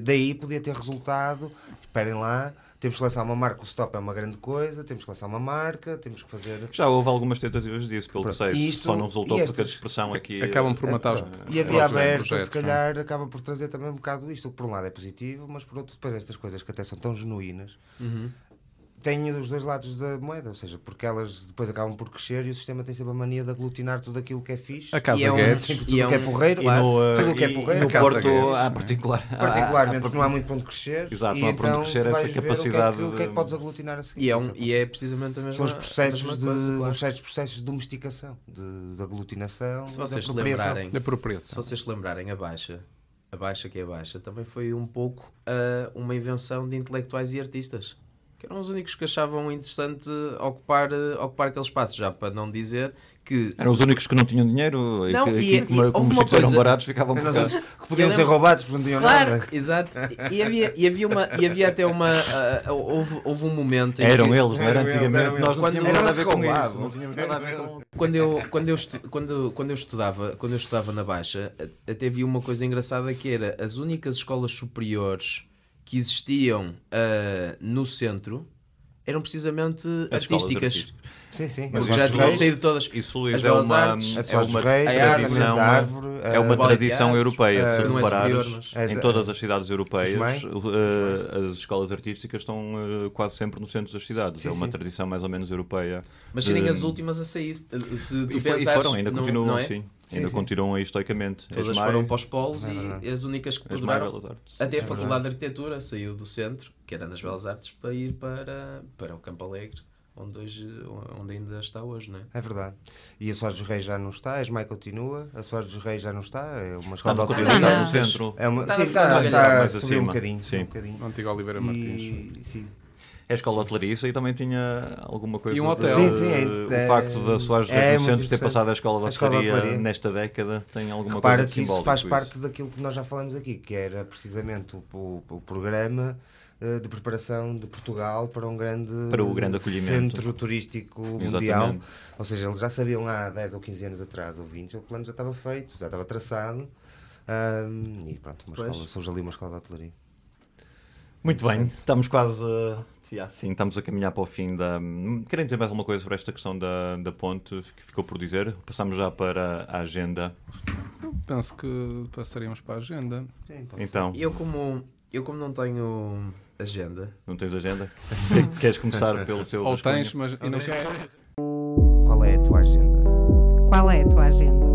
daí podia ter resultado esperem lá temos que lançar uma marca, o stop é uma grande coisa, temos que lançar uma marca, temos que fazer. Já houve algumas tentativas disso, pelo que sei, isto, só não resultou porque a dispersão aqui. Acabam por matar os. E a via aberta, se calhar, não? acaba por trazer também um bocado isto, o que por um lado é positivo, mas por outro, depois estas coisas que até são tão genuínas. Uhum têm os dois lados da moeda, ou seja, porque elas depois acabam por crescer e o sistema tem sempre a mania de aglutinar tudo aquilo que é fixe. A Casa e é um, Guedes. tudo o é que é porreiro, claro. no, tudo o que é porreiro. No Porto, há particular, particularmente, há, há, não há muito ponto de crescer. Exato, não há ponto de crescer essa capacidade. O que, é que, o que é que podes aglutinar assim? E é, um, e é precisamente a mesma São os processos de, coisa, claro. os certos processos de domesticação, de, de aglutinação, se vocês se lembrarem, Se vocês se lembrarem, a Baixa, a Baixa que é a Baixa, também foi um pouco uh, uma invenção de intelectuais e artistas que eram os únicos que achavam interessante ocupar, ocupar aquele espaço, já para não dizer que... Eram os únicos que não tinham dinheiro não, e, que, e, como, e, como os coisa... eram baratos ficavam por casa. Que podiam ser roubados porque não tinham claro, nada. Exato, e havia, e havia, uma, e havia até uma... Uh, houve, houve um momento em Eram que, eles, não era antigamente, eram nós não quando, tínhamos nada a ver com isso. Não tínhamos nada a ver com... Quando eu, quando, eu estu, quando, quando, eu estudava, quando eu estudava na Baixa, até havia uma coisa engraçada que era as únicas escolas superiores que existiam uh, no centro eram precisamente As artísticas. Sim, sim. Mas já tinham saído todas. Isso Luís, é uma, é uma tradição, árvore, é uma tradição europeia. Se reparares, em todas as cidades europeias, uh, as escolas artísticas estão uh, quase sempre no centro das cidades. Sim, é uma sim. tradição mais ou menos europeia. Mas serem as últimas a sair. Se tu e, pensares, e foram, ainda continuam, não é? sim. Ainda sim, continuam aí estoicamente. Todas foram para os polos é e as únicas que perduraram. Até a é Faculdade de Arquitetura saiu do centro, que era nas Belas Artes, para ir para, para o Campo Alegre. Onde, hoje, onde ainda está hoje, não é? É verdade. E a Soares dos Reis já não está, a ESMAI continua, a Soares dos Reis já não está, é uma escola de utilização no centro. É uma, está sim, está, está, está a um bocadinho. Sim. Um bocadinho. Antigo Oliveira Martins. E, sim. É a escola de hotelaria, isso aí também tinha alguma coisa. E um hotel. De, sim, sim, é, o facto da Soares é, ter passado a escola de hotelaria nesta década tem alguma Repara coisa que isso faz parte daquilo que nós já falamos aqui, que era precisamente o, o, o programa uh, de preparação de Portugal para um grande, para o grande centro turístico mundial. Ou seja, eles já sabiam há 10 ou 15 anos atrás, ou 20, o plano já estava feito, já estava traçado. Um, e pronto, uma escola, somos ali uma escola de hotelaria. Muito bem, estamos quase. Yeah, sim, estamos a caminhar para o fim da. Querem dizer mais alguma coisa sobre esta questão da, da ponte que ficou por dizer? Passamos já para a agenda. Eu penso que passaríamos para a agenda. Sim, então. Eu como, eu como não tenho agenda. Não tens agenda? Queres começar pelo teu. Ou tens, mas. Não... Qual é a tua agenda? Qual é a tua agenda?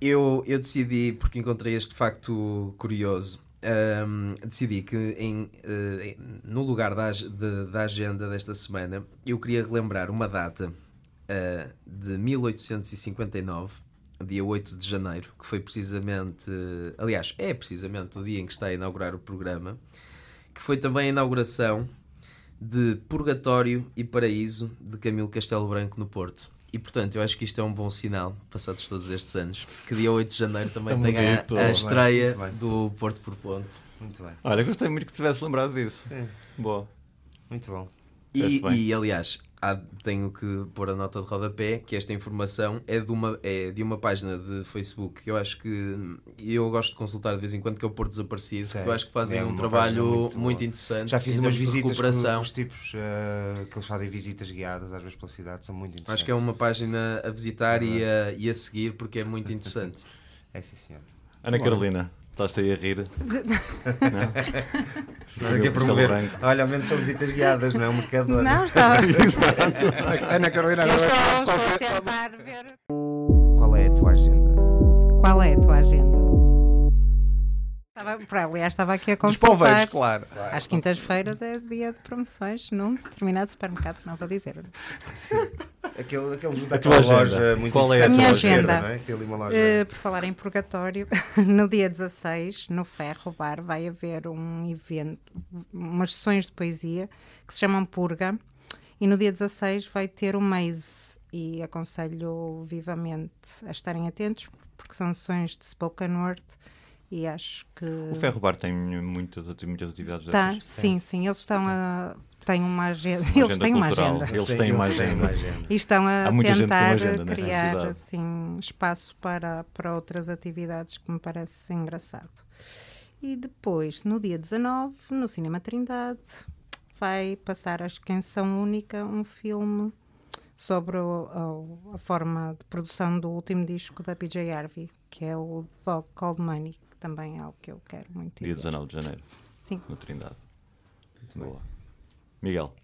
Eu, eu decidi, porque encontrei este facto curioso, um, decidi que em, uh, no lugar da, de, da agenda desta semana eu queria relembrar uma data uh, de 1859, dia 8 de janeiro, que foi precisamente, uh, aliás, é precisamente o dia em que está a inaugurar o programa, que foi também a inauguração de Purgatório e Paraíso de Camilo Castelo Branco no Porto. E portanto, eu acho que isto é um bom sinal, passados todos estes anos, que dia 8 de janeiro também tenha a, a estreia bem, do Porto por Ponte. Muito bem. Olha, gostei muito que tivesse lembrado disso. Sim. Boa. Muito bom. E, e, aliás, há, tenho que pôr a nota de rodapé que esta informação é de uma, é de uma página de Facebook que eu acho que eu gosto de consultar de vez em quando, que é o Porto Desaparecido, que eu acho que fazem é um trabalho muito, muito, interessante. Já fiz umas visitas com os tipos uh, que eles fazem visitas guiadas às vezes pela cidade, são muito interessantes. Acho que é uma página a visitar é e, a, e a seguir porque é muito interessante. é sim, senhor. Ana Carolina. Estás aí a rir? não? Estás aqui a promover. Olha, ao menos são visitas guiadas, não é um mercador. Não, estava. Ana Carolina, agora. Estou, estou a tentar ver. Qual é a tua agenda? Qual é a tua agenda? Estava, aliás, estava aqui a consultar. claro. Às quintas-feiras é dia de promoções num determinado supermercado, não vou dizer. Sim. Aquele, aquele junto àquela loja muito Qual é a, a minha agenda? é? loja... uh, por falar em purgatório, no dia 16, no Ferro Bar, vai haver um evento, umas sessões de poesia que se chamam Purga. E no dia 16 vai ter o mês e aconselho vivamente a estarem atentos porque são sessões de spoken word e acho que... O Ferro Bar tem muitas, muitas atividades tá, dessas? Sim, sim, eles estão a... Têm uma agenda. Uma eles têm uma agenda. Eles têm uma agenda. E estão a tentar criar assim, espaço para, para outras atividades que me parece engraçado. E depois, no dia 19, no Cinema Trindade, vai passar a Canção Única, um filme sobre o, a, a, forma de produção do último disco da PJ Harvey, que é o Dog Called Money também é algo que eu quero muito. Dia 19 de janeiro. Sim. No Trindade. Muito Boa. Miguel.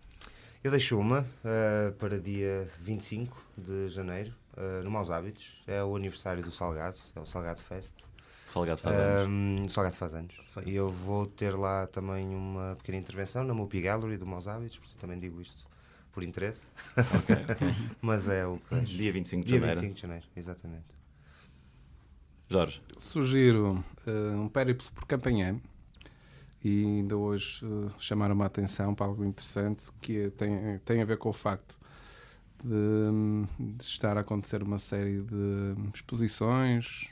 Eu deixo uma uh, para dia 25 de janeiro, uh, no Maus Hábitos. É o aniversário do Salgado, é o Salgado Fest. Salgado faz anos. Um, Salgado faz anos. Sim. E eu vou ter lá também uma pequena intervenção na Mupi Gallery do Maus Hábitos, portanto também digo isto por interesse. Okay, okay. Mas é o que deixo. Dia 25 de Dia janeiro. 25 de janeiro, exatamente. Jorge. Sugiro uh, um périplo por Campanhã e ainda hoje uh, chamaram-me a atenção para algo interessante que é, tem, tem a ver com o facto de, de estar a acontecer uma série de exposições,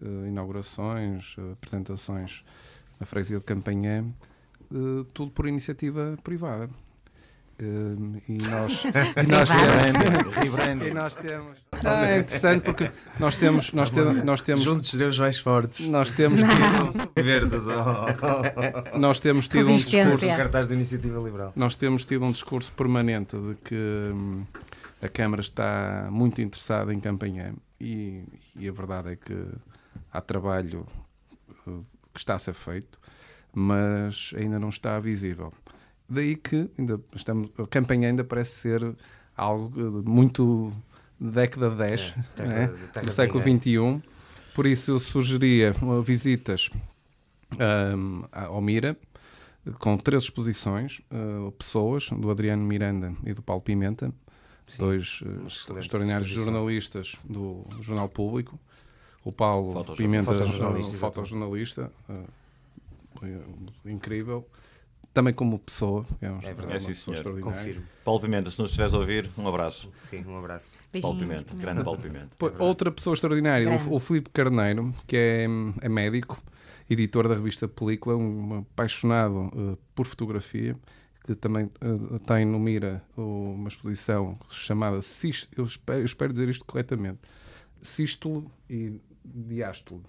uh, inaugurações, apresentações na freguesia de Campanhã, tudo por iniciativa privada. Uh, e nós, e nós temos, e nós temos. Ah, é interessante porque nós temos nós, te, nós temos juntos seremos mais fortes. nós temos tido, nós temos tido um discurso cartaz da iniciativa liberal. Nós temos tido um discurso permanente de que hum, a Câmara está muito interessada em campanha. E, e a verdade é que há trabalho eh, que está a ser feito mas ainda não está visível Daí que ainda estamos, a campanha ainda parece ser algo muito de década 10 é, é, do século XXI. Por isso eu sugeria visitas um, ao Mira, com três exposições, uh, pessoas, do Adriano Miranda e do Paulo Pimenta, Sim, dois uh, extraordinários jornalistas do Jornal Público. O Paulo Pimenta, fotojornalista, fotojornalista uh, incrível também como pessoa. É, um, é verdade, é, sim, senhor. Confirmo. Paulo Pimenta, se nos estiveres a ouvir, um abraço. Sim, um abraço. Beijinho. Paulo Pimenta, grande Paulo Pimenta. É outra pessoa extraordinária, o, o Filipe Carneiro, que é, é médico, editor da revista Película, um apaixonado uh, por fotografia, que também uh, tem no Mira uma exposição chamada Sístolo, eu espero, eu espero dizer isto corretamente, Sístolo e Diástolo.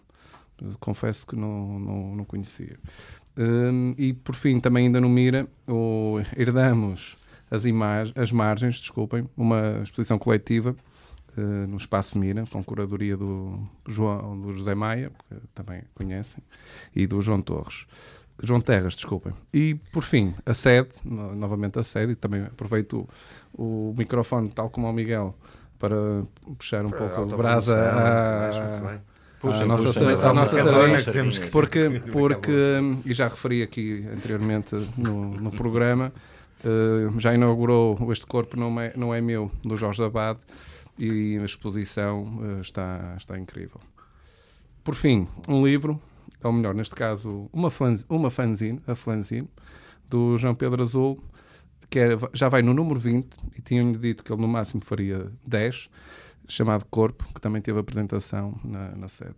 Confesso que não, não, não conhecia. Uh, e por fim, também ainda no Mira, o, herdamos as, imagens, as margens, desculpem, uma exposição coletiva uh, no Espaço Mira, com curadoria do, João, do José Maia, que também conhecem, e do João Torres. João Terras, desculpem. E, por fim, a sede, novamente a sede, e também aproveito o, o microfone, tal como o Miguel, para puxar um para pouco a brasa Puxa, a nossa, puxa, a nossa sardinha, porque, porque, e já referi aqui anteriormente no, no programa, uh, já inaugurou Este Corpo Não É, não é Meu, do Jorge Abad, e a exposição uh, está, está incrível. Por fim, um livro, ou melhor, neste caso, uma, flanz, uma fanzine, a fanzine, do João Pedro Azul, que é, já vai no número 20, e tinham-lhe dito que ele no máximo faria 10, chamado Corpo, que também teve apresentação na, na sede.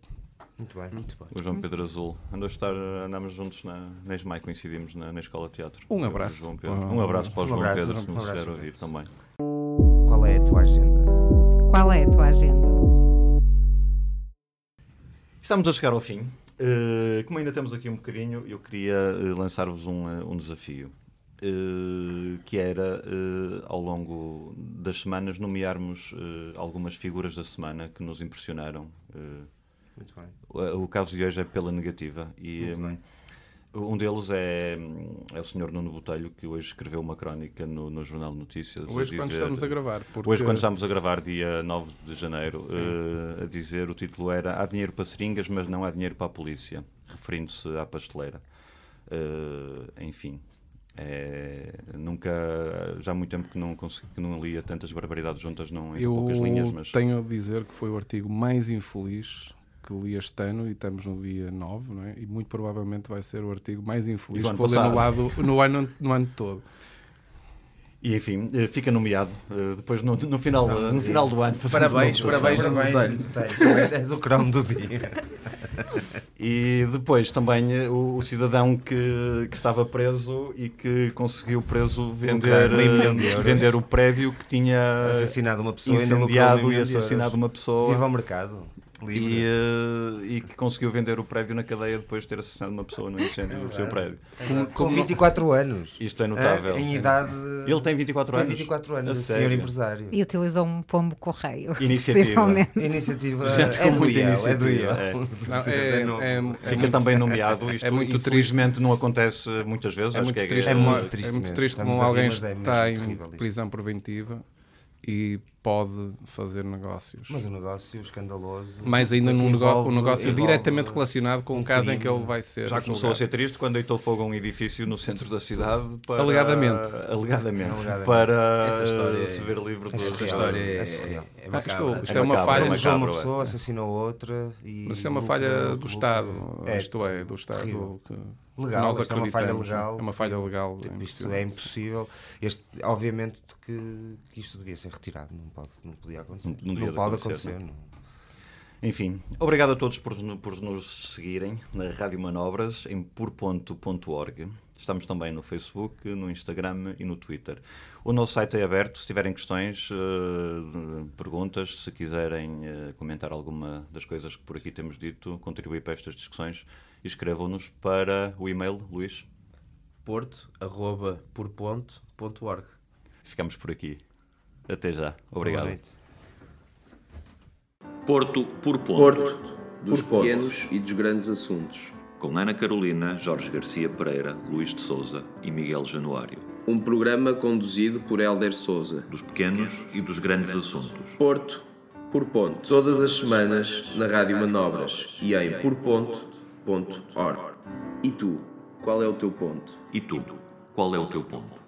Muito bem. Muito bem. O João Pedro Azul. Andou a estar, andámos juntos na, na ESMAI, coincidimos na, na Escola de Teatro. Um abraço. Um abraço para o um João abraço, Pedro, se nos estiver a ouvir também. Qual é a tua agenda? Qual é a tua agenda? Estamos a chegar ao fim. Uh, como ainda temos aqui um bocadinho, eu queria uh, lançar-vos um, uh, um desafio. Uh, que era, uh, ao longo das semanas, nomearmos uh, algumas figuras da semana que nos impressionaram. Muito bem. O, caso de hoje é pela negativa. E, um, um deles é, é o Sr. Nuno Botelho, que hoje escreveu uma crónica no, no Jornal de Notícias. Hoje, dizer, quando estamos a gravar. Porque... Hoje, quando estamos a gravar, dia 9 de janeiro, a dizer, o título era Há dinheiro para seringas, mas não há dinheiro para a polícia, referindo-se à pasteleira. enfim, é, nunca, já há muito tempo que não, consegui, que não lia tantas barbaridades juntas não, em Eu poucas linhas. Mas... tenho a dizer que foi o artigo mais infeliz que li este ano e estamos no dia 9, não é? e muito provavelmente vai ser o artigo mais infeliz que vou ler no, lado, no, ano, no ano todo. E enfim, eh, fica nomeado uh, depois no, no final, não, no final do ano. Parabéns, parabéns, parabéns, parabéns. És o cromo do dia. E depois também eh, o, o cidadão que, que, estava preso e que conseguiu preso vender, um vender o prédio que tinha assassinado uma pessoa incendiado e assassinado uma pessoa. Viva ao mercado. E, uh, e, que conseguiu vender o prédio na cadeia depois de ter assassinado uma pessoa no incêndio do seu prédio. Com, com 24 anos. Isto é notável. É, em idade. Ele tem 24 tem anos. 24 anos, o senhor empresário. E utilizou um pombo correio. Iniciativa. Iniciativa. é do muita iniciativa. É, é, é, é, Fica também nomeado. Isto, é muito infelizmente, não acontece muitas vezes. É muito é triste. É muito triste, é muito triste como alguém está em prisão preventiva e pode fazer negócios. Mas um negócio escandaloso. Mais ainda num negócio, um negócio envolve, diretamente relacionado com um, caso em que ele vai ser. Já começou a ser triste quando deitou fogo a um edifício no centro da cidade para. Alegadamente. Alegadamente. alegadamente. Para essa história se ver livre do. Essa história é, é, é, é ah, isto, isto é, é uma falha. Macabro, uma pessoa, assassinou outra. E Mas isso é uma falha do Estado. Isto é, do Estado. Que legal, nós é uma falha legal. É uma falha legal. Tipo, isto é impossível. Este, obviamente que, que isto devia ser retirado. Não pode, não podia acontecer. Não, não pode acontecer. acontecer não. Enfim, obrigado a todos por, por nos seguirem na Rádio Manobras em pur.org. Estamos também no Facebook, no Instagram e no Twitter. O nosso site é aberto. Se tiverem questões, uh, perguntas, se quiserem uh, comentar alguma das coisas que por aqui temos dito, contribuir para estas discussões, escrevam-nos para o e-mail, Luís. Porto, arroba, por ponto, ponto org. Ficamos por aqui. Até já. Obrigado. Porto por ponto. Porto, dos por pequenos ponto. e dos grandes assuntos. Com Ana Carolina, Jorge Garcia Pereira, Luís de Souza e Miguel Januário. Um programa conduzido por Hélder Souza. Dos pequenos e dos grandes assuntos. Porto por ponto. Todas as semanas na Rádio Manobras e em porponto.org. E tu, qual é o teu ponto? E tu, qual é o teu ponto?